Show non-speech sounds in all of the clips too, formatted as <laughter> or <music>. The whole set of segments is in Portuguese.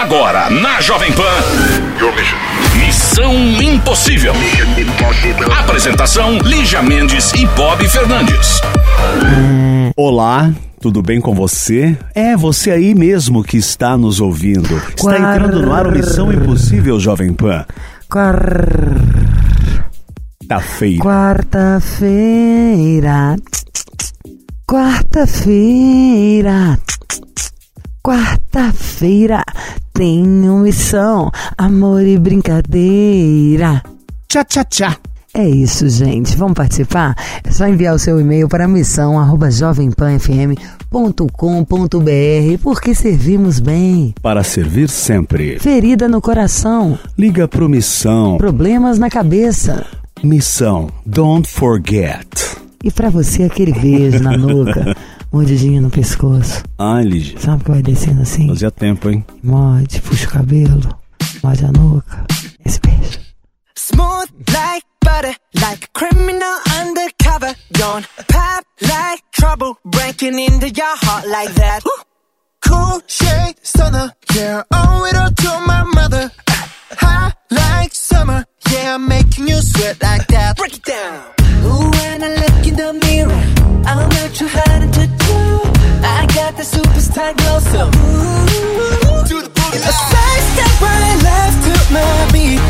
Agora, na Jovem Pan. Missão Impossível. Apresentação: Lígia Mendes e Bob Fernandes. Olá, tudo bem com você? É você aí mesmo que está nos ouvindo. Está entrando no ar o Missão Impossível, Jovem Pan. Quarta-feira. Quarta-feira. Quarta-feira. Quarta-feira. Tenho missão, amor e brincadeira. Tchá, tchá, tchá. É isso, gente. Vamos participar? É só enviar o seu e-mail para missão@jovempanfm.com.br porque servimos bem. Para servir sempre. Ferida no coração, Liga pro Missão. problemas na cabeça. Missão. Don't forget. E pra você aquele beijo na nuca, <laughs> mordidinha no pescoço. Ai, Lígia. Sabe que vai descendo assim? Fazia tempo, hein? Morde, puxa o cabelo, morde a nuca. Esse beijo. Smooth like butter, like a criminal undercover. Don't pop like trouble, breaking into your heart like that. Cool shade stunner, yeah, owe it all to my mother. Hot like summer, yeah, I'm making you sweat like that. Break it down. Ooh, when I look in the mirror, I'm not too hard to do. I got the superstar glow, so ooh, do the boogie. A side step right left to my beat.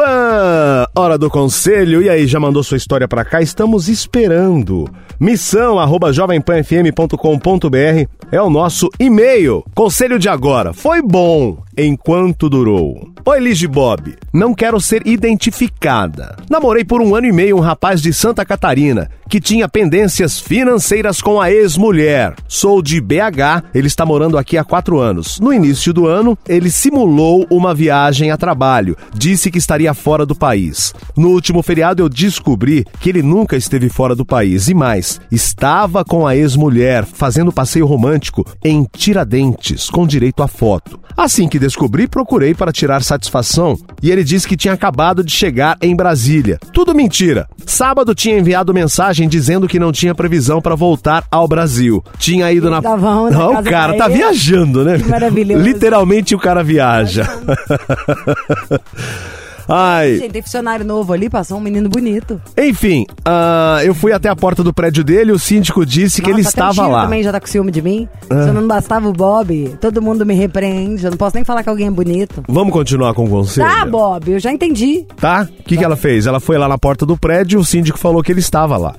Hora do conselho. E aí, já mandou sua história pra cá? Estamos esperando. Missão arroba jovempanfm.com.br é o nosso e-mail. Conselho de agora. Foi bom enquanto durou. Oi, Liz Bob. Não quero ser identificada. Namorei por um ano e meio um rapaz de Santa Catarina que tinha pendências financeiras com a ex-mulher. Sou de BH, ele está morando aqui há quatro anos. No início do ano, ele simulou uma viagem a trabalho. Disse que estaria fora do país. No último feriado, eu descobri que ele nunca esteve fora do país. E mais, estava com a ex-mulher fazendo passeio romântico em Tiradentes, com direito à foto. Assim que descobri, procurei para tirar satisfação e ele disse que tinha acabado de chegar em Brasília. Tudo mentira. Sábado tinha enviado mensagem dizendo que não tinha previsão para voltar ao Brasil. Tinha ido na. Não, Na o casa cara tá viajando, né? Maravilhoso. Literalmente o cara viaja. <laughs> Ai. Gente, tem funcionário novo ali, passou um menino bonito. Enfim, ah, eu fui até a porta do prédio dele, o síndico disse que ele Nossa, até o estava lá. também já tá com ciúme de mim. Se não bastava o Bob, todo mundo me repreende. Eu não posso nem falar que alguém é bonito. Vamos continuar com o conselho? Tá, Bob, eu já entendi. Tá? O que, que ela fez? Ela foi lá na porta do prédio, o síndico falou que ele estava lá.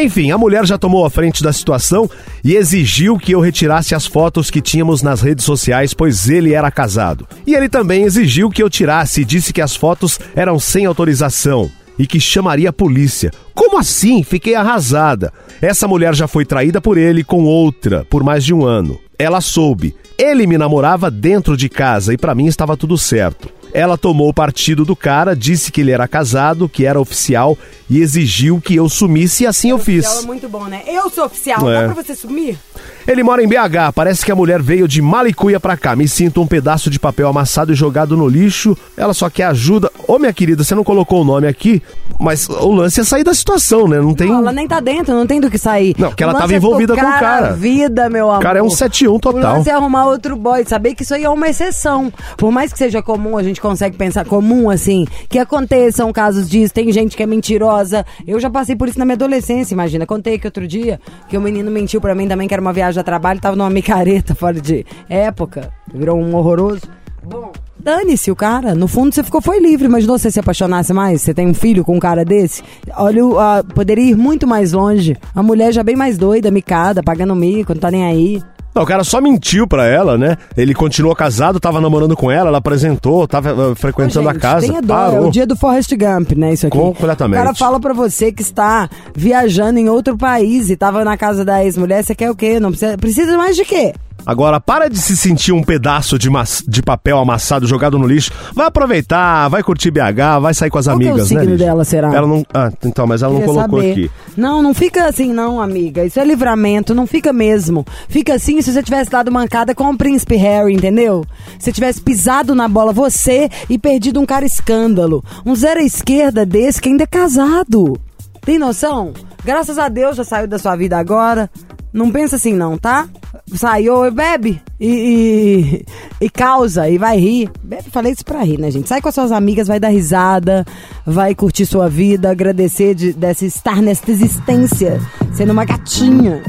Enfim, a mulher já tomou a frente da situação e exigiu que eu retirasse as fotos que tínhamos nas redes sociais, pois ele era casado. E ele também exigiu que eu tirasse e disse que as fotos eram sem autorização e que chamaria a polícia. Como assim? Fiquei arrasada. Essa mulher já foi traída por ele com outra por mais de um ano. Ela soube. Ele me namorava dentro de casa e pra mim estava tudo certo. Ela tomou partido do cara, disse que ele era casado, que era oficial e exigiu que eu sumisse e assim eu Ela é fiz. muito bom, né? Eu sou oficial, É. dá pra você sumir? Ele mora em BH, parece que a mulher veio de Malicuia pra cá. Me sinto um pedaço de papel amassado e jogado no lixo. Ela só quer ajuda. Ô minha querida, você não colocou o nome aqui, mas o lance é sair da situação, né? Não tem. Não, ela nem tá dentro, não tem do que sair. Não, que ela O tava é envolvida com o cara. vida, meu amor. O cara é um 71 O total. lance é arrumar outro boy, saber que isso aí é uma exceção. Por mais que seja comum, a gente consegue pensar comum, assim, que aconteçam casos disso, tem gente que é mentirosa. Eu já passei por isso na minha adolescência, imagina. Contei que outro dia que o menino mentiu pra mim também, que era uma viagem a trabalho, tava numa micareta fora de época. Virou um horroroso. Bom, dane-se o cara. No fundo, você ficou foi livre. Imaginou você se apaixonasse mais? Você tem um filho com um cara desse? Olha, a- poderia ir muito mais longe. A mulher já bem mais doida, micada, pagando mico, não tá nem aí. Não, o cara só mentiu pra ela, né? Ele continuou casado, tava namorando com ela, ela apresentou, tava uh, frequentando Ô, a gente, casa. Tenha dó, é o dia do Forrest Gump, né? Isso aqui. Completamente. O cara fala pra você que está viajando em outro país e tava na casa da ex-mulher, você quer o quê? Não precisa, precisa mais de quê? Agora, para de se sentir um pedaço de, de papel amassado jogado no lixo. Vai aproveitar, vai curtir BH, vai sair com as Qual que é o amigas, né? signo Lígia? dela, será? Ela não. Ah, então, mas ela não colocou saber. aqui. Não, não fica assim não, amiga. Isso é livramento, não fica mesmo. Fica assim se você tivesse dado mancada com o príncipe Harry, entendeu? Se tivesse pisado na bola você e perdido um cara escândalo. Um zero à esquerda desse que ainda é casado. Tem noção? Graças a Deus já saiu da sua vida agora. Não pensa assim não, tá? Saiu e bebe e, e, e causa e vai rir. Bebe, falei isso pra rir, né, gente? Sai com as suas amigas, vai dar risada, vai curtir sua vida, agradecer de, dessa estar nesta existência, sendo uma gatinha.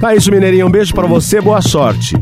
Tá isso, Mineirinha. Um beijo pra você, boa sorte.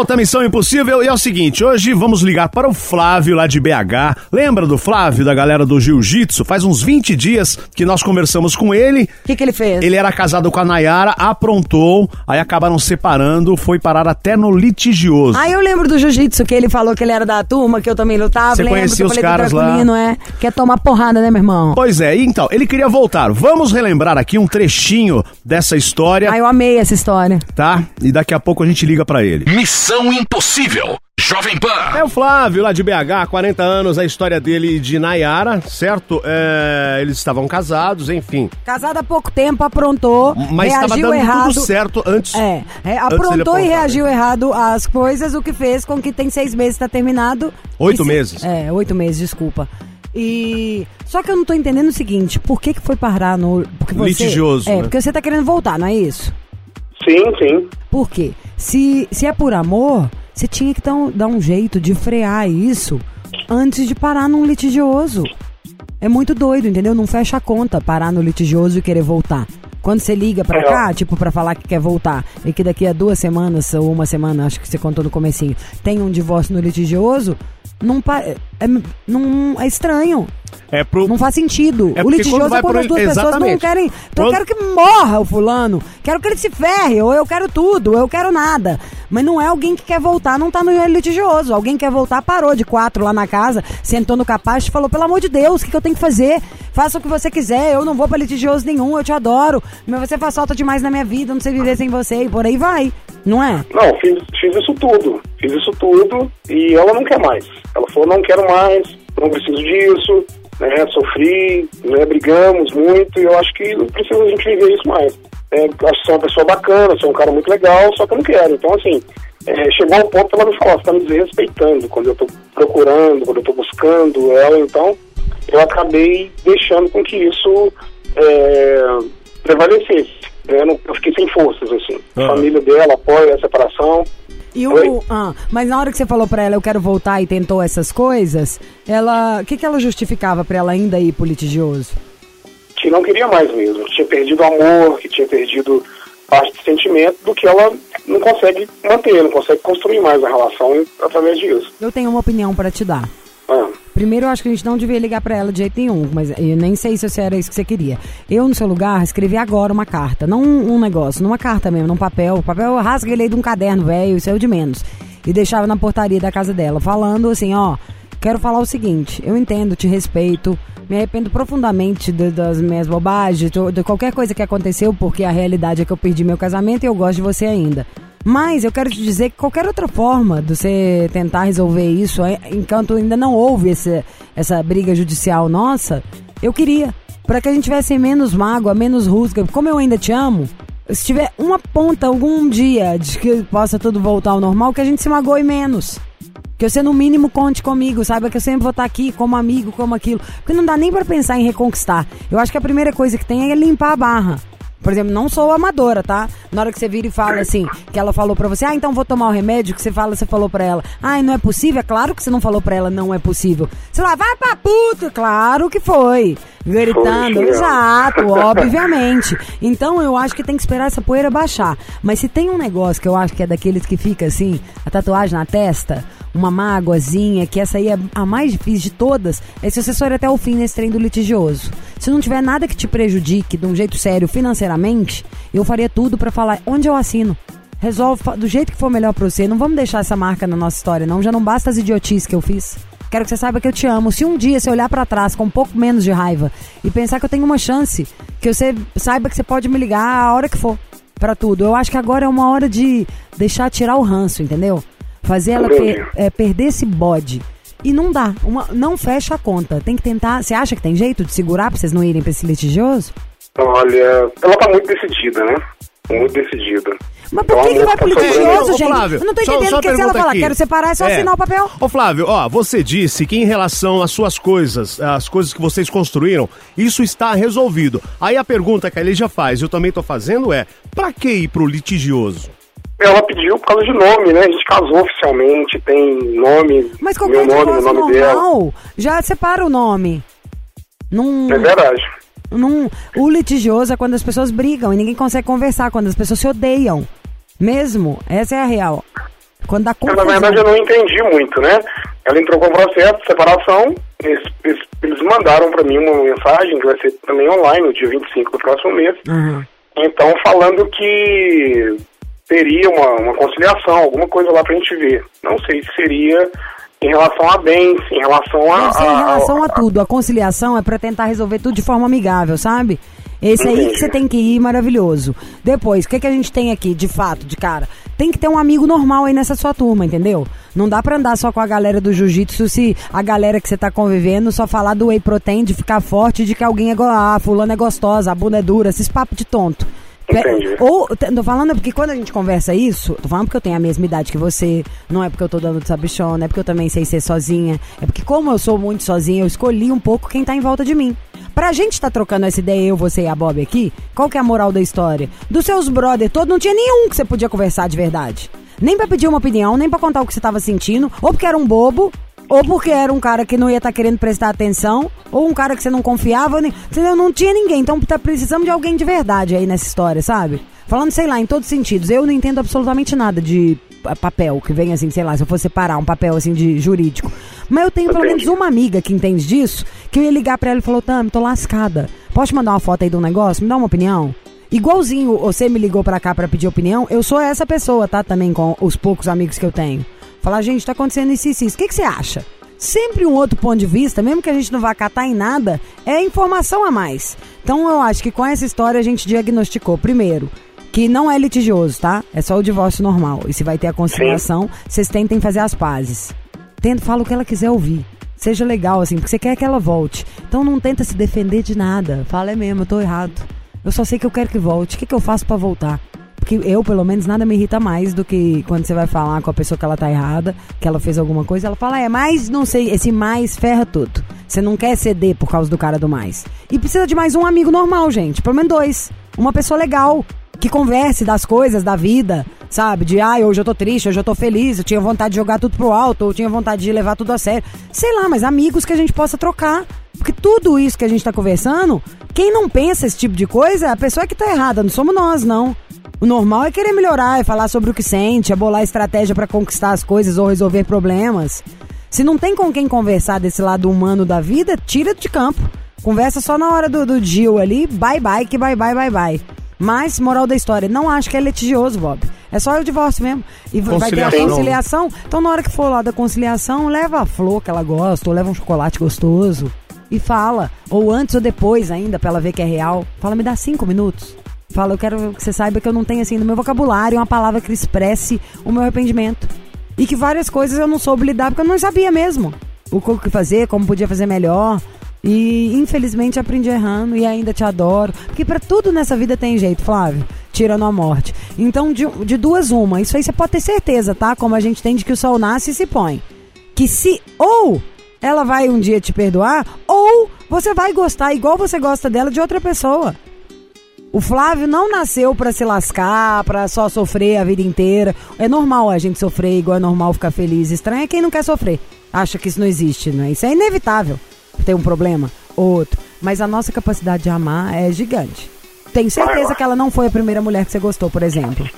Volta à Missão Impossível e é o seguinte, hoje vamos ligar para o Flávio lá de BH. Lembra do Flávio, da galera do Jiu-Jitsu? Faz uns 20 dias que nós conversamos com ele. O que, que ele fez? Ele era casado com a Nayara, aprontou, aí acabaram separando, foi parar até no litigioso. Ah, eu lembro do jiu-jitsu, que ele falou que ele era da turma, que eu também lutava. Você lembro conhecia os caras lá? É. Quer tomar porrada, né, meu irmão? Pois é, e então, ele queria voltar. Vamos relembrar aqui um trechinho dessa história, Ah, eu amei essa história. tá? E daqui a pouco a gente liga pra ele. Missão Impossível. Jovem Pan. É o Flávio, lá de BH, 40 anos, a história dele e de Nayara, certo? É, eles estavam casados, enfim. Casado há pouco tempo, aprontou, Mas estava reagiu dando errado. tudo certo antes. É, é, Antes aprontou e aprontar, reagiu errado às coisas, o que fez com que tem seis meses, tá terminado. Oito se- meses. É, oito meses, desculpa. E. Só que eu não tô entendendo o seguinte, por que que foi parar no. Porque você, Litigioso, É, né? porque você tá querendo voltar, não é isso? Sim, sim. Por quê? Se, se é por amor, você tinha que dar um, dar um jeito de frear isso antes de parar num litigioso. É muito doido, entendeu? Não fecha a conta parar no litigioso e querer voltar. Quando você liga pra cá, tipo, pra falar que quer voltar, e que daqui a duas semanas ou uma semana, acho que você contou no comecinho, tem um divórcio no litigioso, não, é, é- não, é estranho. É pro. Não faz sentido. É o litigioso é quando as duas pessoas não Exatamente. querem. Então eu Quando- quero que morra o fulano. Quero que ele se ferre. Ou eu quero tudo. Ou eu quero nada. Mas não é alguém que quer voltar, não tá no litigioso. Alguém quer voltar, parou de quatro lá na casa, sentou no capaz e falou: pelo amor de Deus, o que, que eu tenho que fazer? Faça o que você quiser. Eu não vou pra litigioso nenhum, eu te adoro. Mas você faz falta demais na minha vida, eu não sei viver sem você. E por aí vai. Não é? Não, fiz, fiz isso tudo. Fiz isso tudo e ela não quer mais. Ela falou, não quero mais, não preciso disso, né? Sofri, né? Brigamos muito e eu acho que não precisa a gente viver isso mais. É, acho que você é uma pessoa bacana, você é um cara muito legal, só que eu não quero. Então, assim, é, chegou ao ponto que ela me falou, você tá me desrespeitando quando eu tô procurando, quando eu tô buscando ela, então eu acabei deixando com que isso é, prevalecesse. Eu, não- eu fiquei sem forças, assim. A Ah. família dela apoia a separação. E o, ah, mas na hora que você falou pra ela, eu quero voltar e tentou essas coisas, ela, o que que ela justificava pra ela ainda ir pro litigioso? que não queria mais mesmo, que tinha perdido o amor, que tinha perdido parte do sentimento, do que ela não consegue manter, não consegue construir mais a relação através disso. Eu tenho uma opinião pra te dar. Ah, Primeiro, eu acho que a gente não devia ligar pra ela de jeito nenhum, mas eu nem sei se era isso que você queria. Eu, no seu lugar, escrevi agora uma carta, não um, negócio, numa carta mesmo, num papel. O papel eu rasguei ele de um caderno velho, isso é o de menos. E deixava na portaria da casa dela, falando assim, ó, quero falar o seguinte, eu entendo, te respeito, me arrependo profundamente de- das minhas bobagens, de, de qualquer coisa que aconteceu, porque a realidade é que eu perdi meu casamento e eu gosto de você ainda. Mas eu quero te dizer que qualquer outra forma de você tentar resolver isso, é, enquanto ainda não houve esse, essa briga judicial nossa, eu queria. Para que a gente tivesse menos mágoa, menos rusga. Como eu ainda te amo, se tiver uma ponta algum dia de que possa tudo voltar ao normal, que a gente se magoe menos. Que você, no mínimo, conte comigo, saiba que eu sempre vou estar aqui como amigo, como aquilo. Porque não dá nem pra pensar em reconquistar. Eu acho que a primeira coisa que tem é limpar a barra. Por exemplo, não sou amadora, tá? Na hora que você vira e fala assim, que ela falou pra você, ah, então vou tomar o remédio, que você fala, você falou pra ela, ah, não é possível? É claro que você não falou pra ela, não é possível. Você lá, vai pra puta! Claro que foi. Gritando, Foi, sim. exato, <laughs> obviamente. Então eu acho que tem que esperar essa poeira baixar. Mas se tem um negócio que eu acho que é daqueles que fica assim, a tatuagem na testa, uma mágoazinha, que essa aí é a mais difícil de todas, é se for até o fim nesse trem do litigioso. Se não tiver nada que te prejudique de um jeito sério financeiramente, eu faria tudo pra falar onde eu assino. Resolve do jeito que for melhor pra você. Não vamos deixar essa marca na nossa história, não. Já não basta as idiotices que eu fiz. Quero que você saiba que eu te amo. Se um dia você olhar pra trás com um pouco menos de raiva e pensar que eu tenho uma chance, que você saiba que você pode me ligar a hora que for pra tudo. Eu acho que agora é uma hora de deixar tirar o ranço, entendeu? Fazer ela per- é, perder esse bode. E não dá, uma- não fecha a conta. Tem que tentar. Você acha que tem jeito de segurar pra vocês não irem pra esse litigioso? Olha, ela tá muito decidida, né? Muito decidida. Mas por Então, que, que vai pro tá litigioso, gente? Flávio, eu não tô entendendo porque se ela pergunta falar, aqui. quero separar, é só assinar o papel. Ô Flávio, ó, você disse que em relação às suas coisas, as coisas que vocês construíram, isso está resolvido. Aí a pergunta que a Lígia faz, eu também tô fazendo é, pra que ir pro litigioso? Ela pediu por causa de nome, né? A gente casou oficialmente, tem nome, Mas meu nome, o nome dela. normal já separa o nome. Num, É verdade. num, o litigioso é quando as pessoas brigam e ninguém consegue conversar, quando as pessoas se odeiam. Mesmo, essa é a real. Quando dá Mas, confusão. na verdade, eu não entendi muito, né? Ela entrou com o processo de separação, eles, eles, eles mandaram pra mim uma mensagem, que vai ser também online, no dia 25 do próximo mês, Uhum. então falando que teria uma, uma conciliação, alguma coisa lá pra gente ver. Não sei se seria em relação a bens, em relação a... Ser em a- relação a a- tudo. A conciliação é pra tentar resolver tudo de forma amigável, sabe? Esse aí que você tem que ir, maravilhoso. Depois, o que, que a gente tem aqui, de fato, de cara? Tem que ter um amigo normal aí nessa sua turma, entendeu? Não dá pra andar só com a galera do jiu-jitsu se a galera que você tá convivendo só falar do whey protein, de ficar forte, de que alguém é ah, fulano é gostosa, a bunda é dura, esses papos de tonto. Pe- Entendi. Ou, tô falando porque quando a gente conversa isso, tô falando porque eu tenho a mesma idade que você, não é porque eu tô dando de sabichona, é porque eu também sei ser sozinha, é porque como eu sou muito sozinha, eu escolhi um pouco quem tá em volta de mim. Pra gente tá trocando essa ideia, eu, você e a Bob aqui, qual que é a moral da história? Dos seus brother todos, não tinha nenhum que você podia conversar de verdade. Nem pra pedir uma opinião, nem pra contar o que você tava sentindo, ou porque era um bobo, ou porque era um cara que não ia estar querendo prestar atenção, ou um cara que você não confiava, nem, entendeu? Não tinha ninguém. Então tá precisando de alguém de verdade aí nessa história, sabe? Falando, sei lá, em todos os sentidos. Eu não entendo absolutamente nada de pa- papel, que vem assim, sei lá, se eu fosse separar um papel assim de jurídico. Mas eu tenho pelo menos uma amiga que entende disso, que eu ia ligar pra ela e falou, Tami, tô lascada. Posso te mandar uma foto aí de um negócio? Me dá uma opinião? Igualzinho você me ligou pra cá pra pedir opinião, eu sou essa pessoa, tá? Também com os poucos amigos que eu tenho. Falar, gente, tá acontecendo isso e isso. isso. O que, que você acha? Sempre um outro ponto de vista, mesmo que a gente não vá catar em nada, é informação a mais. Então eu acho que com essa história a gente diagnosticou, primeiro, que não é litigioso, tá? É só o divórcio normal. E se vai ter a conciliação, vocês tentem fazer as pazes. Tenta, fala o que ela quiser ouvir. Seja legal, assim, porque você quer que ela volte. Então não tenta se defender de nada. Fala, é mesmo, eu tô errado. Eu só sei que eu quero que volte. O que, que eu faço pra voltar? Porque eu, pelo menos, nada me irrita mais do que quando você vai falar com a pessoa que ela tá errada, que ela fez alguma coisa, ela fala, é, mas não sei, esse mais ferra tudo. Você não quer ceder por causa do cara do mais. E precisa de mais um amigo normal, gente. Pelo menos dois. Uma pessoa legal, que converse das coisas, da vida, sabe? De, ai, hoje eu tô triste, hoje eu tô feliz, eu tinha vontade de jogar tudo pro alto, eu tinha vontade de levar tudo a sério. Sei lá, mas amigos que a gente possa trocar. Porque tudo isso que a gente tá conversando, quem não pensa esse tipo de coisa é a pessoa que tá errada, não somos nós, não. O normal é querer melhorar, é falar sobre o que sente, é bolar estratégia pra conquistar as coisas ou resolver problemas. Se não tem com quem conversar desse lado humano da vida, tira de campo. Conversa só na hora do, do deal ali, bye bye, que bye bye, bye bye. Mas, moral da história, não acho que é litigioso, Bob. É só o divórcio mesmo. E vai ter a Conciliação. conciliação. Então, na hora que for lá da conciliação, leva a flor que ela gosta, ou leva um chocolate gostoso. E fala. Ou antes ou depois ainda, pra ela ver que é real. Fala, me dá cinco minutos. Fala, eu quero que você saiba que eu não tenho assim no meu vocabulário uma palavra que expresse o meu arrependimento. E que várias coisas eu não soube lidar porque eu não sabia mesmo. O que fazer, como podia fazer melhor. E infelizmente aprendi errando e ainda te adoro. Porque pra tudo nessa vida tem jeito, Flávio. Tirando a morte. Então, de, de duas, uma. Isso aí você pode ter certeza, tá? Como a gente tem de que o sol nasce e se põe. Que se ou ela vai um dia te perdoar, ou você vai gostar igual você gosta dela de outra pessoa. O Flávio não nasceu pra se lascar, pra só sofrer a vida inteira. É normal a gente sofrer, igual é normal ficar feliz. Estranho é quem não quer sofrer. Acha que isso não existe, não é? Isso é inevitável. Tem um problema, outro. Mas a nossa capacidade de amar é gigante. Tenho certeza que ela não foi a primeira mulher que você gostou, por exemplo.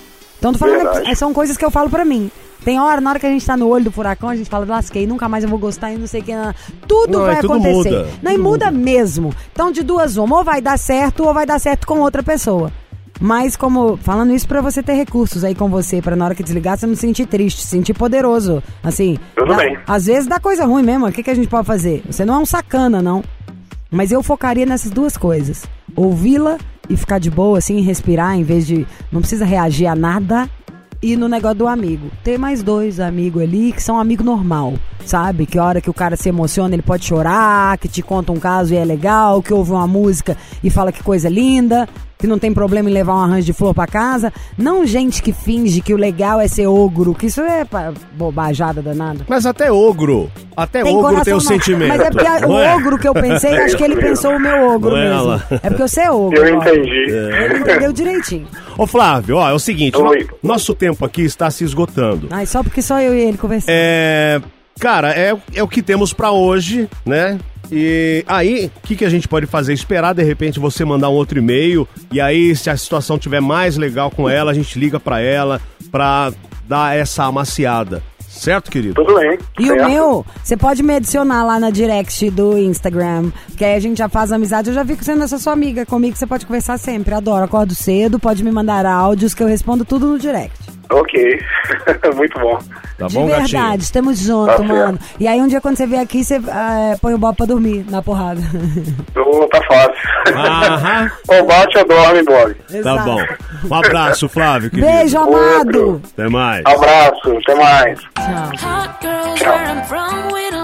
Então, tô falando, Verdade. é- são coisas que eu falo pra mim. Tem hora, na hora que a gente tá no olho do furacão, a gente fala, lasquei, nunca mais eu vou gostar e não sei o que. não." Tudo Não, vai é, tudo acontecer. muda. Não, e muda mesmo. Então, de duas uma, ou vai dar certo, ou vai dar certo com outra pessoa. Mas como falando isso pra você ter recursos aí com você, pra na hora que desligar você não se sentir triste, se sentir poderoso. Assim, Tudo dá- bem. às vezes dá coisa ruim mesmo. O que, que a gente pode fazer? Você não é um sacana, não. Mas eu focaria nessas duas coisas: ouvi-la e ficar de boa, assim, respirar, em vez de. Não precisa reagir a nada. e no negócio do amigo. Tem mais dois amigos ali que são amigo normal, sabe? Que a hora que o cara se emociona, ele pode chorar, que te conta um caso e é legal, que ouve uma música e fala que coisa linda, que não tem problema em levar um arranjo de flor pra casa. Não gente que finge que o legal é ser ogro, que isso é bobajada danada. Mas até ogro. Até Tem ogro tem o sentimento. Mas é porque a- o é? ogro que eu pensei, acho que ele <laughs> pensou o meu ogro Não é, mesmo. Alan? É porque você é ogro. Eu ó. entendi. Ele entendeu direitinho. Ô Flávio, ó, é o seguinte, Oi. nosso tempo aqui está se esgotando. Ai, só porque só eu e ele conversamos. É. Cara, é, é o que temos pra hoje, né? E aí, o que, que a gente pode fazer? Esperar de repente você mandar um outro e-mail. E aí, se a situação tiver mais legal com ela, a gente liga pra ela pra dar essa amaciada. Certo, querido? Tudo bem. E o meu, você pode me adicionar lá na direct do Instagram, que aí a gente já faz amizade. Eu já vi que sendo essa sua amiga comigo, você pode conversar sempre. Adoro, acordo cedo, pode me mandar áudios que eu respondo tudo no direct. Ok. <laughs> Muito bom. Tá De bom, verdade, gatinho? estamos junto, Tá mano. E aí um dia quando você vier aqui, você ah, põe o Bob pra dormir na porrada. <laughs> Tá fácil. Aham. <laughs> ou bate ou dorme, Bob. Tá Exato. bom. Um abraço, Flávio, querido. Beijo, amado. Até mais. Abraço, até mais. Tchau. Hot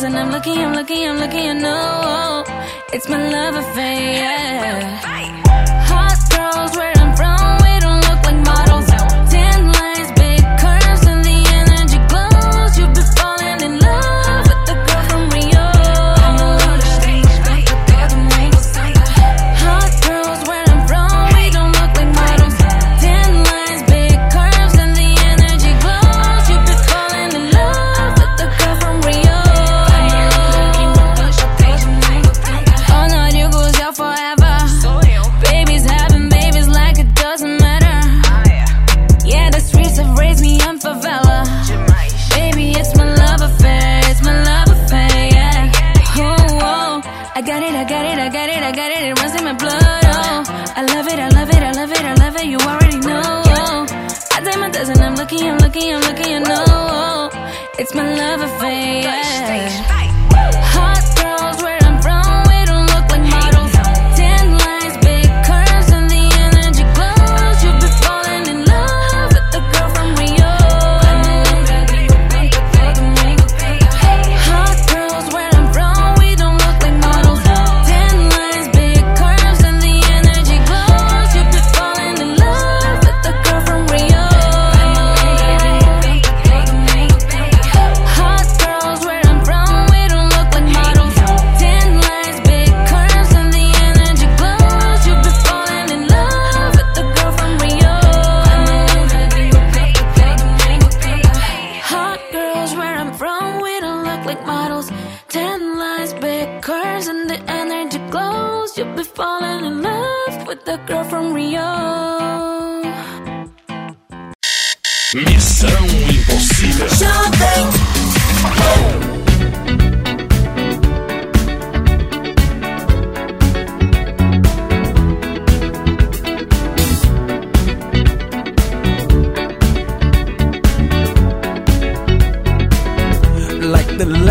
And I'm looking, I'm looking, I'm looking. I know. Oh, it's my love affair. Yeah.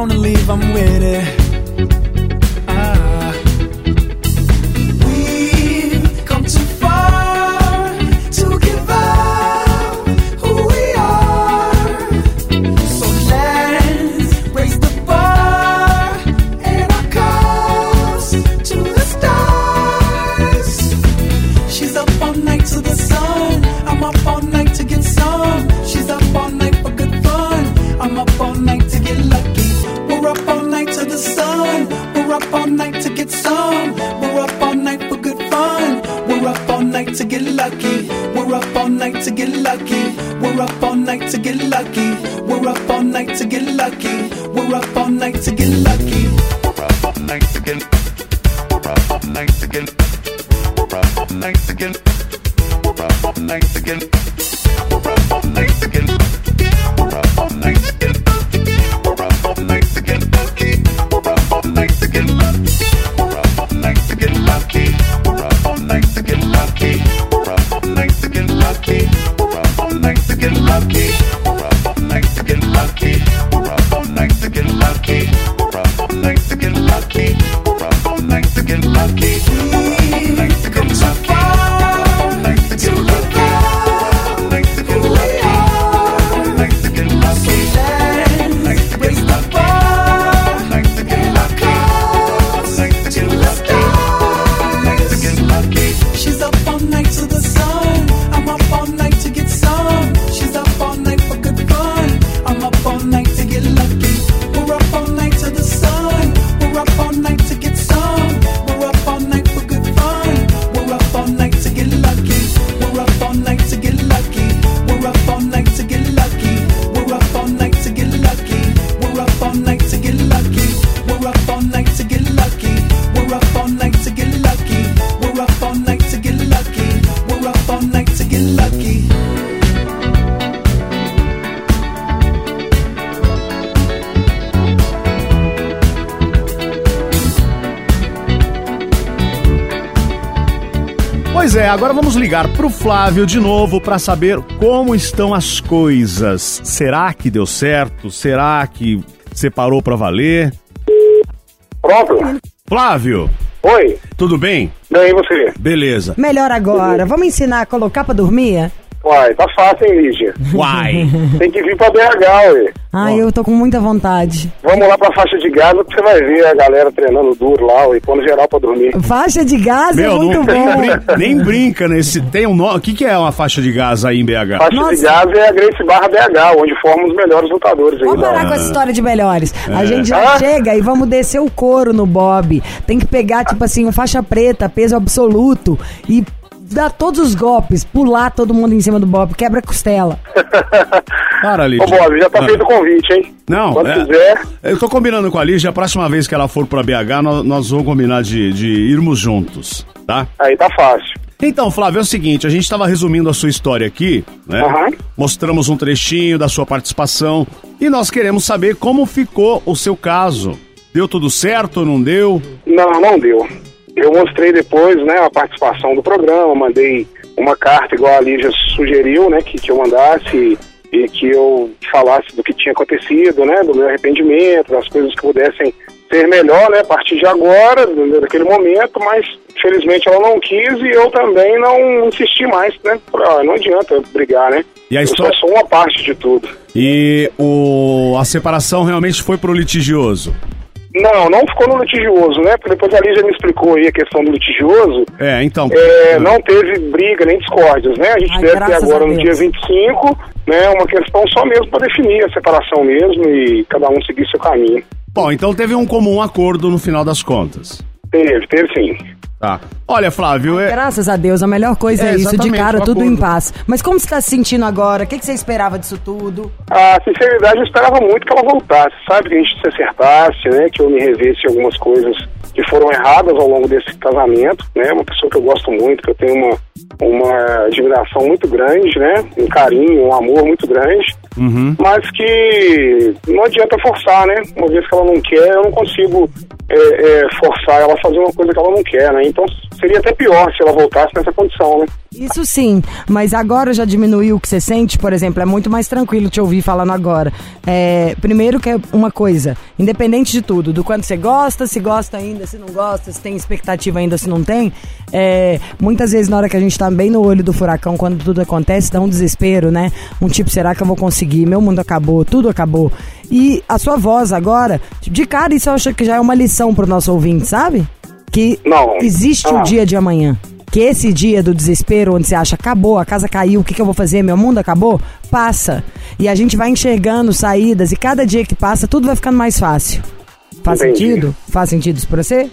Wanna leave, I'm with it. Agora vamos ligar pro Flávio de novo para saber como estão as coisas. Será que deu certo? Será que separou pra valer? Pronto? Flávio, Oi, tudo bem? bem e você? Beleza. Melhor agora. Vamos ensinar a colocar pra dormir? Uai, tá fácil, hein, Lígia? Uai. <laughs> Tem que vir pra BH, ué. Ai, eu tô com muita vontade. Vamos lá pra faixa de Gaza que você vai ver a galera treinando duro lá, ué, pondo geral pra dormir. Faixa de gás é Meu, muito não, nem, bom. brin- nem brinca nesse. Tem um nome. O que, que é uma faixa de gás aí em BH? Faixa Nossa. de Gaza é a Grace Barra BH, onde formam os melhores lutadores aí. Vamos da- parar com essa história de melhores. A É. gente já Ah. chega e vamos descer o couro no Bob. Tem que pegar, tipo assim, um faixa preta, peso absoluto e dar todos os golpes, pular todo mundo em cima do Bob, quebra a costela. <laughs> Para, Ô, Lídia. Bob, já tá feito o convite, hein? Não, Quando é- quiser. eu tô combinando com a Lígia, a próxima vez que ela for pra BH, nós, nós vamos combinar de, de irmos juntos, tá? Aí tá fácil. Então, Flávio, é o seguinte, a gente estava resumindo a sua história aqui, né? Aham. Mostramos um trechinho da sua participação e nós queremos saber como ficou o seu caso. Deu tudo certo ou não deu? Não, não deu. Eu mostrei depois, né, a participação do programa, mandei uma carta igual a Lígia sugeriu, né, que, que eu mandasse e que eu falasse do que tinha acontecido, né, do meu arrependimento, das coisas que pudessem ser melhor, né, a partir de agora, daquele momento, mas felizmente ela não quis e eu também não insisti mais, né, falei, ó, não adianta brigar, né. E a Eu história- só sou uma parte de tudo. E o, a separação realmente foi pro litigioso. Não, não ficou no litigioso, né, porque depois a Lígia me explicou aí a questão do litigioso, É, então. É, não teve briga nem discórdias, né? A gente Ai, deve ter agora no dia 25, né? Uma questão só mesmo para definir a separação mesmo e cada um seguir seu caminho. Bom, então teve um comum acordo no final das contas. Teve, teve sim. Tá. Olha, Flávio, é, Graças a Deus, a melhor coisa É, é, isso, de cara, tudo acordo. em paz. Mas como você tá se sentindo agora? O que, que você esperava disso tudo? A sinceridade, eu esperava muito que ela voltasse, sabe? Que a gente se acertasse, né? Que eu me revesse algumas coisas que foram erradas ao longo desse casamento, né? Uma pessoa que eu gosto muito, que eu tenho uma, uma admiração muito grande, né? Um carinho, um amor muito grande. Mas que não adianta forçar, né? Uma vez que ela não quer, eu não consigo é, é, forçar ela a fazer uma coisa que ela não quer, né? Então seria até pior se ela voltasse nessa condição, né? Isso sim, mas agora já diminuiu o que você sente, por exemplo, é muito mais tranquilo te ouvir falando agora. É, primeiro que é uma coisa, independente de tudo, do quanto você gosta, se gosta ainda, se não gosta, se tem expectativa ainda, se não tem, é, muitas vezes na hora que a gente tá bem no olho do furacão, quando tudo acontece, dá um desespero, né? Um tipo, será que eu vou conseguir? Meu mundo acabou, tudo acabou. E a sua voz agora, de cara, isso eu acho que já é uma lição pro nosso ouvinte, sabe? Que Não. existe o Ah. dia de amanhã. Que esse dia do desespero, onde você acha, acabou, a casa caiu, o que, que eu vou fazer? Meu mundo acabou? Passa. E a gente vai enxergando saídas e cada dia que passa, tudo vai ficando mais fácil. Faz Entendi. sentido? Faz sentido isso pra você?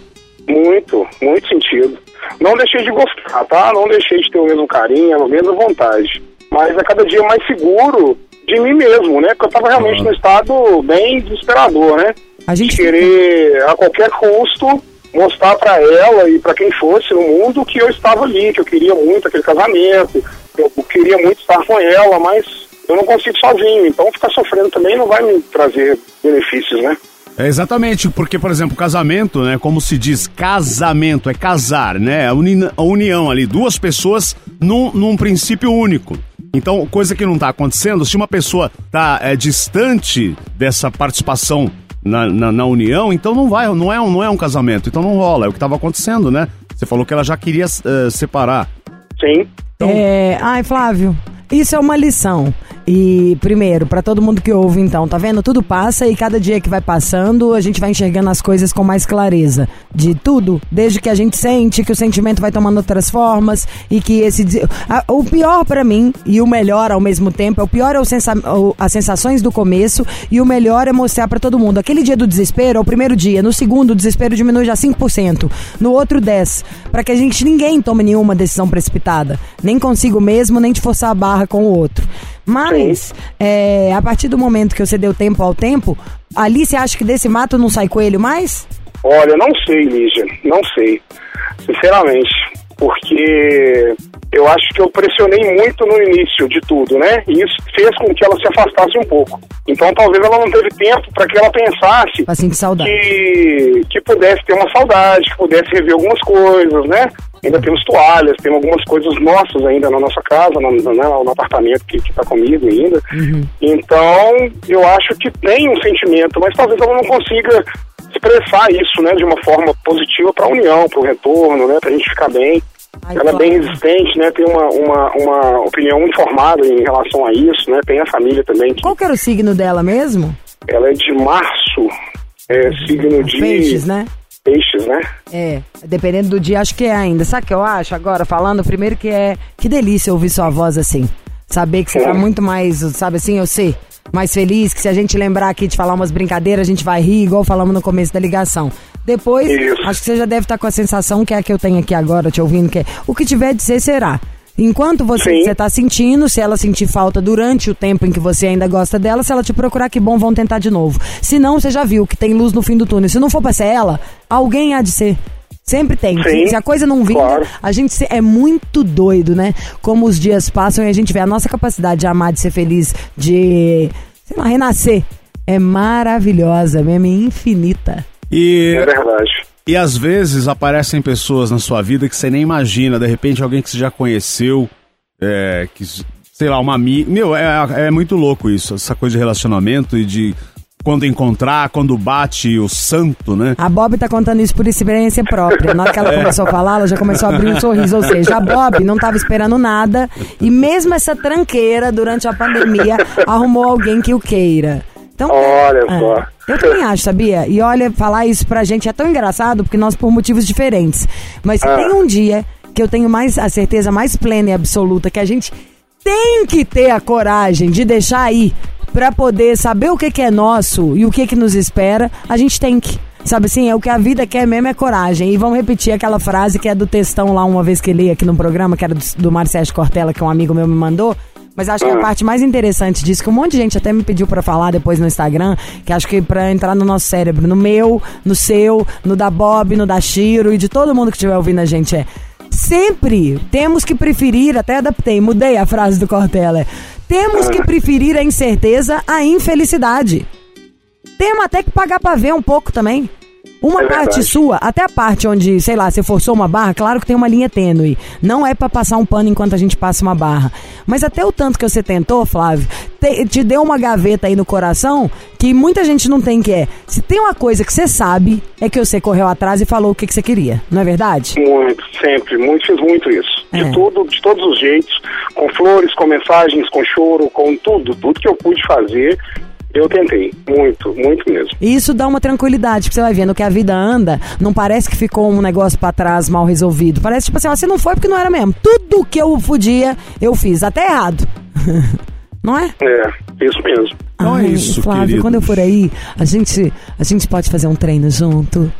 Muito, muito sentido. Não deixei de gostar, tá? Não deixei de ter o mesmo carinho, a mesma vontade. Mas é cada dia mais seguro de mim mesmo, né? Porque eu tava realmente num estado bem desesperador, né? A gente de querer, a qualquer custo, mostrar pra ela e pra quem fosse no mundo que eu estava ali, que eu queria muito aquele casamento, eu queria muito estar com ela, mas eu não consigo sozinho. Então ficar sofrendo também não vai me trazer benefícios, né? É exatamente, porque, por exemplo, casamento, né? Como se diz, casamento é casar, né? A, uni- a união ali, duas pessoas num, num princípio único. Então, coisa que não tá acontecendo, se uma pessoa tá é, distante dessa participação na, na, na união, então não vai, não é, um, não é um casamento, então não rola. É o que tava acontecendo, né? Você falou que ela já queria eh, separar. Sim. É, ai, Flávio, isso é uma lição. E, primeiro, pra todo mundo que ouve, então, tá vendo? Tudo passa e cada dia que vai passando, a gente vai enxergando as coisas com mais clareza. De tudo, desde que a gente sente que o sentimento vai tomando outras formas e que esse. o pior pra mim e o melhor ao mesmo tempo, é o pior é o sensa, as sensações do começo e o melhor é mostrar pra todo mundo. Aquele dia do desespero é o primeiro dia, no segundo o desespero diminui já 5%, no outro 10%, Pra que a gente ninguém tome nenhuma decisão precipitada, nem consigo mesmo, nem de forçar a barra com o outro. Mas, é, a partir do momento que você deu tempo ao tempo, ali você acha que desse mato não sai coelho mais? Olha, não sei, Lígia, não sei. Sinceramente. Porque eu acho que eu pressionei muito no início de tudo, né? E isso fez com que ela se afastasse um pouco. Então talvez ela não teve tempo para que ela pensasse sentir saudade. que, que pudesse ter uma saudade, que pudesse rever algumas coisas, né? Ainda temos toalhas, temos algumas coisas nossas ainda na nossa casa, no, no, né, no apartamento que, que tá comigo ainda. Então, eu acho que tem um sentimento, mas talvez ela não consiga expressar isso, né, de uma forma positiva para a união, para o retorno, né, para a gente ficar bem. Ai, ela é bem resistente, né, tem uma, uma, uma opinião informada em relação a isso, né, tem a família também que Qual que era o signo dela mesmo? ela é de março, é signo de Peixes, né? Peixes, né? É, dependendo do dia, acho que é ainda. Sabe o que eu acho agora, falando? Primeiro que é. Que delícia ouvir sua voz assim. Saber que você tá muito mais, sabe assim, eu sei, mais feliz, que se a gente lembrar aqui de falar umas brincadeiras, a gente vai rir, igual falamos no começo da ligação. Depois, Isso. acho que você já deve estar com a sensação que é a que eu tenho aqui agora, te ouvindo, que é o que tiver de ser, será. Enquanto você Sim. você tá sentindo, se ela sentir falta durante o tempo em que você ainda gosta dela, se ela te procurar, que bom, vão tentar de novo. Se não, você já viu que tem luz no fim do túnel. Se não for pra ser ela, alguém há de ser. Sempre tem. Sim, Se- a coisa não vinga, claro. a gente se- é muito doido, né? Como os dias passam e a gente vê a nossa capacidade de amar, de ser feliz, de, sei lá, renascer. É maravilhosa mesmo, é infinita. E É verdade. E às vezes aparecem pessoas na sua vida que você nem imagina, de repente alguém que você já conheceu, é, que, sei lá, uma amiga. Meu, é, é muito louco isso, essa coisa de relacionamento e de quando encontrar, quando bate o santo, né? A Bob tá contando isso por experiência própria. Na hora que ela <laughs> começou a falar, ela já começou a abrir um sorriso. Ou seja, a Bob não tava esperando nada. E mesmo essa tranqueira, durante a pandemia, arrumou alguém que o queira. Então, Olha é, só. Eu também acho, sabia? E olha, falar isso pra gente é tão engraçado, porque nós por motivos diferentes. Mas se Ah. tem um dia que eu tenho mais a certeza mais plena e absoluta que a gente tem que ter a coragem de deixar aí pra poder saber o que, que é nosso e o que, que nos espera, a gente tem que. Sabe assim, é o que a vida quer mesmo é coragem. E vamos repetir aquela frase que é do textão lá uma vez que li aqui no programa, que era do, do Marcelo Cortella, que um amigo meu me mandou. Mas acho que a parte mais interessante disso, que um monte de gente até me pediu pra falar depois no Instagram, que acho que pra entrar no nosso cérebro, no meu, no seu, no da Bob, no da Shiro e de todo mundo que estiver ouvindo a gente é. Sempre temos que preferir, até adaptei, mudei a frase do Cortella. é, Temos que preferir a incerteza à infelicidade. Temos até que pagar pra ver um pouco também. Uma É parte verdade. sua, até a parte onde, sei lá, você forçou uma barra, claro que tem uma linha tênue. Não é pra passar um pano enquanto a gente passa uma barra. Mas até o tanto que você tentou, Flávio, te, te deu uma gaveta aí no coração que muita gente não tem, que é. Se tem uma coisa que você sabe, é que você correu atrás e falou o que, que você queria. Não é verdade? Muito, sempre, muito, fiz muito isso. É. De tudo, de todos os jeitos, com flores, com mensagens, com choro, com tudo, tudo que eu pude fazer, eu tentei. Muito, muito mesmo. E isso dá uma tranquilidade, porque você vai vendo que a vida anda, não parece que ficou um negócio pra trás mal resolvido. Parece tipo assim, ó, você não foi porque não era mesmo. Tudo que eu podia, eu fiz, até errado. <laughs> não é? É, isso mesmo. Então é isso, Flávio, queridos. quando eu for aí, a gente, a gente pode fazer um treino junto.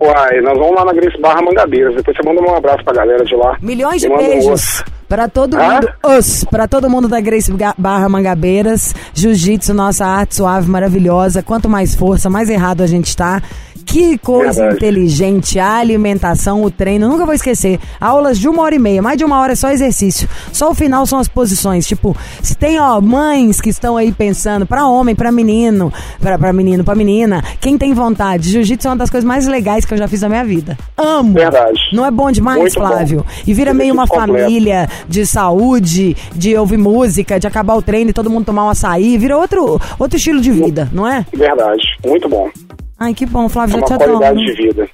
Uai, nós vamos lá na Grace Barra Mangabeiras. Depois você manda um abraço pra galera de lá. Milhões de um beijos osso. Para todo Hã? mundo. Os, para todo mundo da Grace Barra Mangabeiras. Jiu-jitsu, nossa arte suave, maravilhosa. Quanto mais força, mais errado a gente tá. Que coisa Verdade. inteligente, a alimentação, o treino, nunca vou esquecer. Aulas de uma hora e meia, mais de uma hora é só exercício. Só o final são as posições. Tipo, se tem, ó, mães que estão aí pensando, pra homem, pra menino, pra menino, pra menina, quem tem vontade, jiu-jitsu é uma das coisas mais legais que eu já fiz na minha vida. Amo! Verdade. Não é bom demais, Muito bom. Flávio? E vira meio uma completo. família de saúde, de ouvir música, de acabar o treino e todo mundo tomar um açaí. Vira outro, outro estilo de vida, não é? Verdade, muito bom. Ai, que bom, Flávio, É já te adoro. qualidade de vida.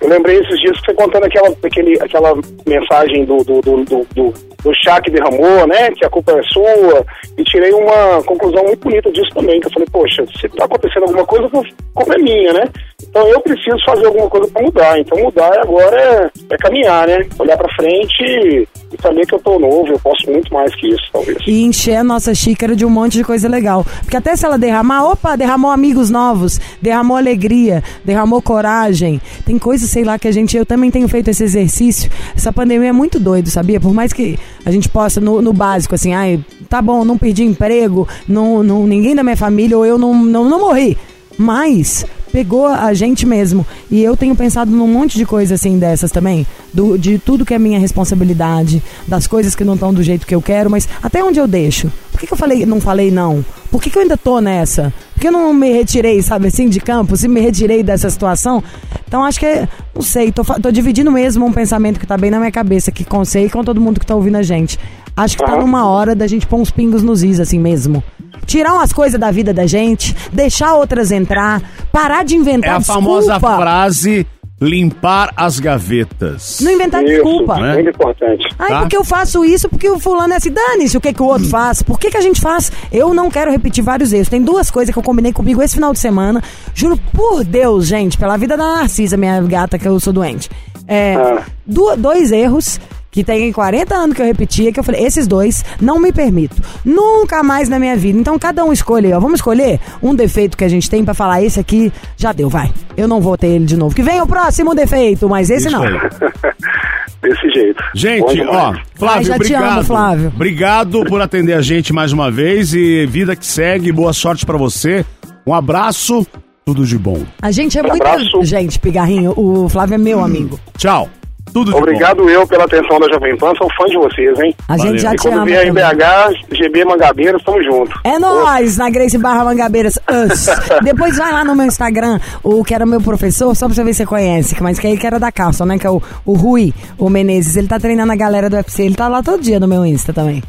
Eu lembrei esses dias que você contando aquela, aquele, aquela mensagem do, do, do, do, do, chá que derramou, né? Que a culpa é sua. E tirei uma conclusão muito bonita disso também. Que eu falei, poxa, se tá acontecendo alguma coisa, a culpa é minha, né? Então eu preciso fazer alguma coisa para mudar. Então mudar agora é, é caminhar, né? Olhar para frente e, e saber que eu tô novo, eu posso muito mais que isso, talvez. E encher a nossa xícara de um monte de coisa legal. Porque até se ela derramar, opa, derramou amigos novos, derramou alegria, derramou coragem. Tem coisas, sei lá, que a gente. Eu também tenho feito esse exercício. Essa pandemia é muito doido, sabia? Por mais que a gente possa, no, no básico, assim, ai, tá bom, não perdi emprego, não, não, ninguém da minha família, ou eu não, não, não morri. Mas pegou a gente mesmo. E eu tenho pensado num monte de coisa assim dessas também. Do, de tudo que é minha responsabilidade, das coisas que não estão do jeito que eu quero, mas até onde eu deixo? Por que, que eu falei, não falei não? Por que, que eu ainda tô nessa? Por que eu não me retirei, sabe assim, de campo? Se me retirei dessa situação? Então acho que é, não sei, tô, tô dividindo mesmo um pensamento que tá bem na minha cabeça, que com você e com todo mundo que tá ouvindo a gente. Acho que tá numa hora da gente pôr uns pingos nos is, assim mesmo. Tirar umas coisas da vida da gente, deixar outras entrar, parar de É inventar a desculpa. famosa frase limpar as gavetas. Não inventar Isso, desculpa. né? muito importante. Ai, Tá. porque eu faço isso, porque o fulano é assim, dane-se o que, que o outro faz. Por que, que a gente faz? Eu não quero repetir vários erros. Tem duas coisas que eu combinei comigo esse final de semana. Juro por Deus, gente, pela vida da Narcisa, minha gata, que eu sou doente. É, Ah. du- dois erros que tem 40 anos que eu repetia, que eu falei, esses dois não me permito. Nunca mais na minha vida. Então cada um escolhe, ó. Vamos escolher um defeito que a gente tem pra falar, esse aqui já deu, vai. Eu não vou ter ele de novo. Que vem o próximo defeito, mas esse Isso não. <laughs> Desse jeito. Gente, ó, Flávio, Ai, já te obrigado. amo, Flávio. Obrigado por atender a gente mais uma vez e vida que segue, boa sorte pra você. Um abraço, tudo de bom. A gente é Um muito. abraço. Gente, Pigarrinho, o Flávio é meu amigo. Tchau. Tudo bom. Obrigado eu pela atenção da Jovem Pan, sou fã de vocês, hein? A Valeu. gente já E te ama. vier em. BH, GB Mangabeiras, tamo junto. É nóis, na Grace Barra Mangabeiras. Us. <laughs> Depois vai lá no meu Instagram, o que era meu professor, só pra você ver se você conhece, mas que aí que era da Carlson, né? Que é o, o Rui, o Menezes. Ele tá treinando a galera do UFC. Ele tá lá todo dia no meu Insta também.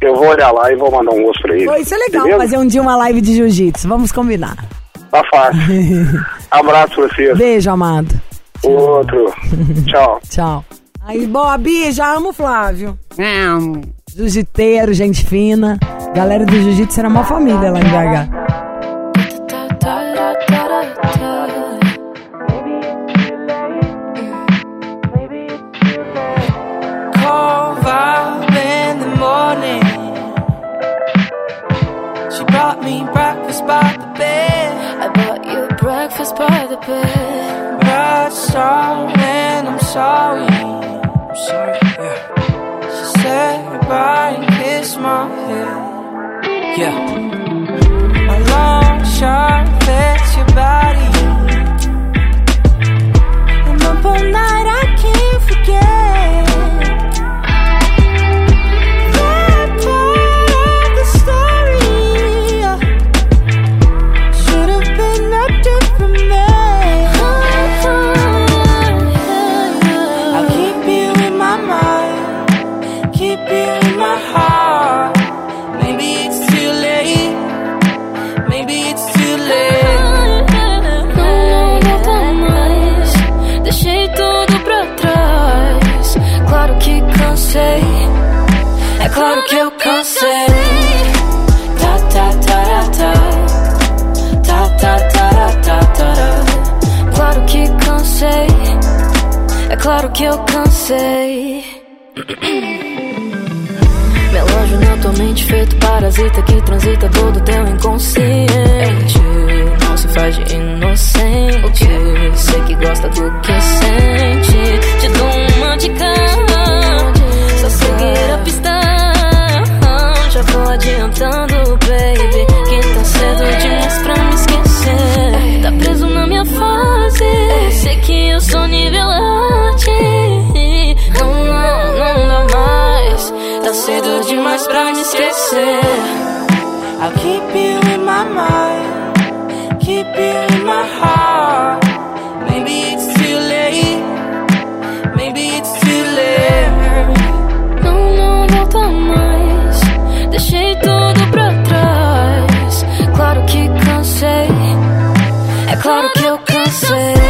Eu vou olhar lá e vou mandar um osso pra ele. Pô, isso é legal, Beleza? fazer um dia uma live de jiu-jitsu. Vamos combinar. Tá fácil. <laughs> Abraço pra vocês. Beijo, amado. Outro. <laughs> Tchau. Tchau. Aí, Bob, já amo o Flávio. Jiu-jiteiro, gente fina. Galera do jiu-jitsu era uma família lá em BH. Cold vibe in the morning. She brought me breakfast by the bed. I bought you breakfast by the bed. Red star and I'm sorry. I'm sorry, yeah. She said goodbye and kissed my head. Yeah. A long shirt fits your body. And up all night I can't forget. Claro que eu cansei. Melanjo na tua mente, feito parasita que transita todo teu inconsciente. Não se faz de inocente. Sei que gosta do que sente. Te dou uma dica. Só seguir a pista. Já vou adiantando, baby. Que tá cedo demais pra me esquecer. Tá preso na minha fase. Sei que eu sou nível Tá cedo demais pra me esquecer. I'll keep you in my mind. Keep you in my heart. Maybe it's too late. Maybe it's too late. Não, não volta mais. Deixei tudo pra trás. Claro que cansei. É claro que eu cansei.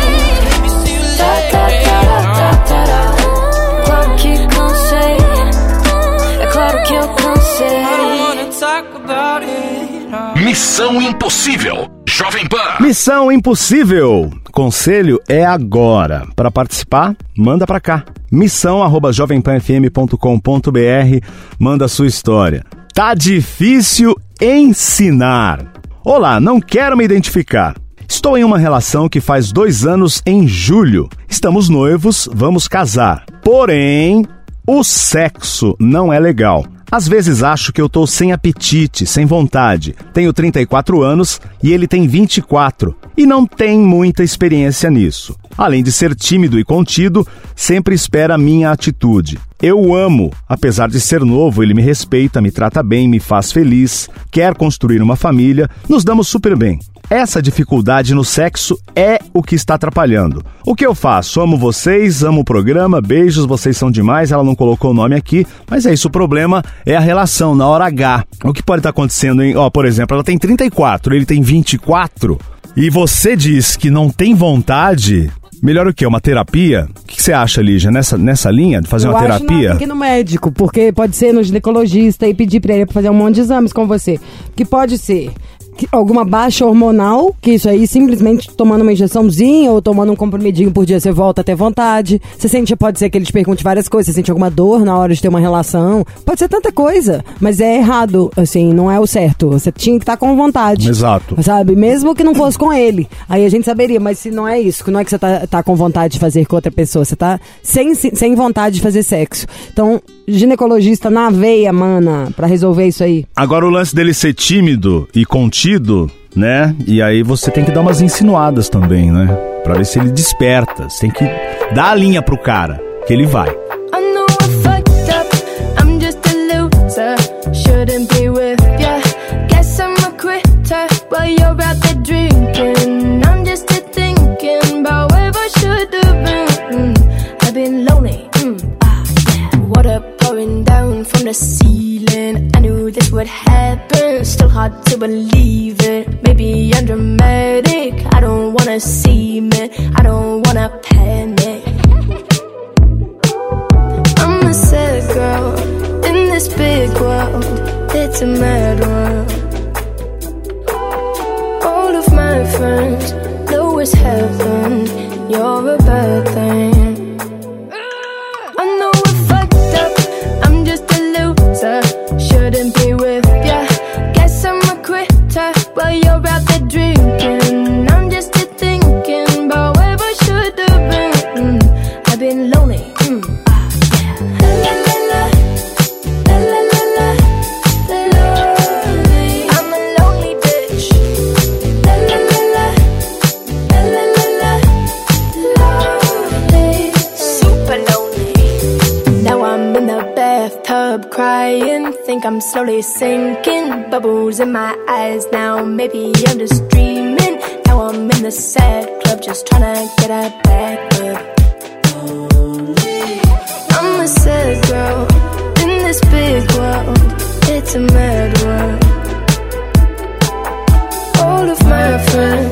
Missão Impossível. Jovem Pan. Missão Impossível. Conselho é agora. Para participar, manda para cá. missão@jovempanfm.com.br. Manda a sua história. Tá difícil ensinar. Olá, não quero me identificar. Estou em uma relação que faz dois anos em julho. Estamos noivos, vamos casar. Porém, o sexo não é legal. Às vezes acho que eu tô sem apetite, sem vontade. Tenho 34 anos e ele tem 24 e não tem muita experiência nisso. Além de ser tímido e contido, sempre espera a minha atitude. Eu o amo, apesar de ser novo, ele me respeita, me trata bem, me faz feliz, quer construir uma família, nos damos super bem. Essa dificuldade no sexo é o que está atrapalhando. O que eu faço? Amo vocês, amo o programa, beijos, vocês são demais. Ela não colocou o nome aqui, mas é isso. O problema é a relação na hora H. O que pode estar acontecendo, hein? Ó, por exemplo, ela tem 34, ele tem 24, e você diz que não tem vontade. Melhor o quê? Uma terapia? O que você acha, Lígia, nessa, nessa linha de fazer eu uma acho terapia? Não, tem que ir no médico, porque pode ser no ginecologista e pedir pra ele fazer um monte de exames com você. Que pode ser alguma baixa hormonal, que isso aí simplesmente tomando uma injeçãozinha ou tomando um comprimidinho por dia você volta a ter vontade. Você sente, pode ser que ele te pergunte várias coisas, você sente alguma dor na hora de ter uma relação. Pode ser tanta coisa, mas é errado, assim, não é o certo. Você tinha que estar com vontade. Exato. Sabe? Mesmo que não fosse com ele. Aí a gente saberia, mas se não é isso, não é que você tá, tá com vontade de fazer com outra pessoa, você tá sem, sem vontade de fazer sexo. Então, ginecologista na veia, mana, pra resolver isso aí. Agora o lance dele ser tímido e contido, né? E aí você tem que dar umas insinuadas também, né? Pra ver se ele desperta. Você tem que dar a linha pro cara, que ele vai. From the ceiling. I knew this would happen. Still hard to believe it. Maybe I'm dramatic. I don't wanna see it. I don't wanna panic. I'm a sad girl in this big world. It's a mad world. All of my friends know it's heaven. You're a bad thing. Think I'm slowly sinking. Bubbles in my eyes now. Maybe I'm just dreaming. Now I'm in the sad club, just trying to get a back up. I'm a sad girl in this big world, it's a mad world. All of my friends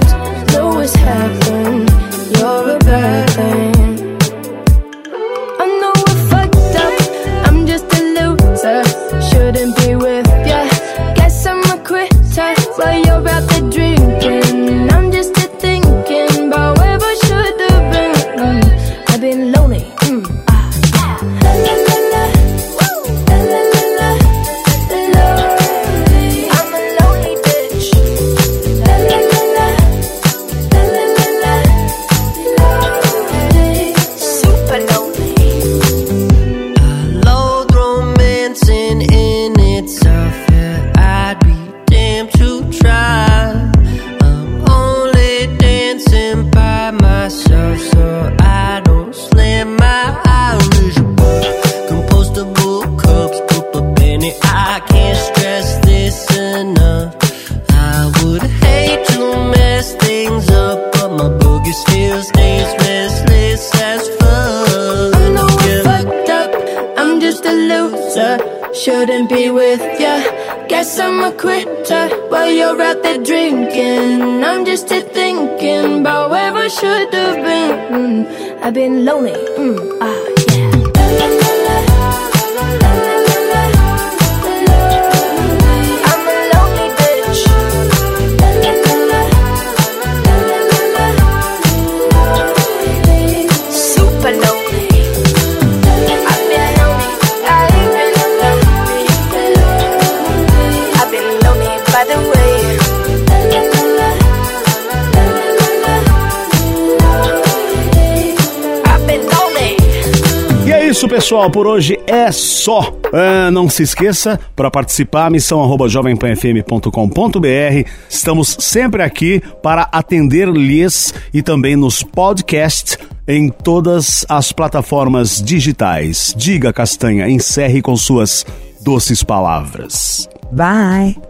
Compostable cups, put penny. I can't stress this enough. I would hate to mess things up, but my boogie still stays restless as fuck. I know I'm fucked up. I'm just a loser. Shouldn't be with ya. Guess I'm a quitter while you're out there drinking. I'm just here thinking about where I should have been. Mm, I've been lonely. Mm, ah, yeah. Isso, pessoal. Por hoje é só. Ah, não se esqueça, para participar, missão arroba jovempanfm.com.br. Estamos sempre aqui para atender-lhes e também nos podcasts em todas as plataformas digitais. Diga, Castanha, encerre com suas doces palavras. Bye.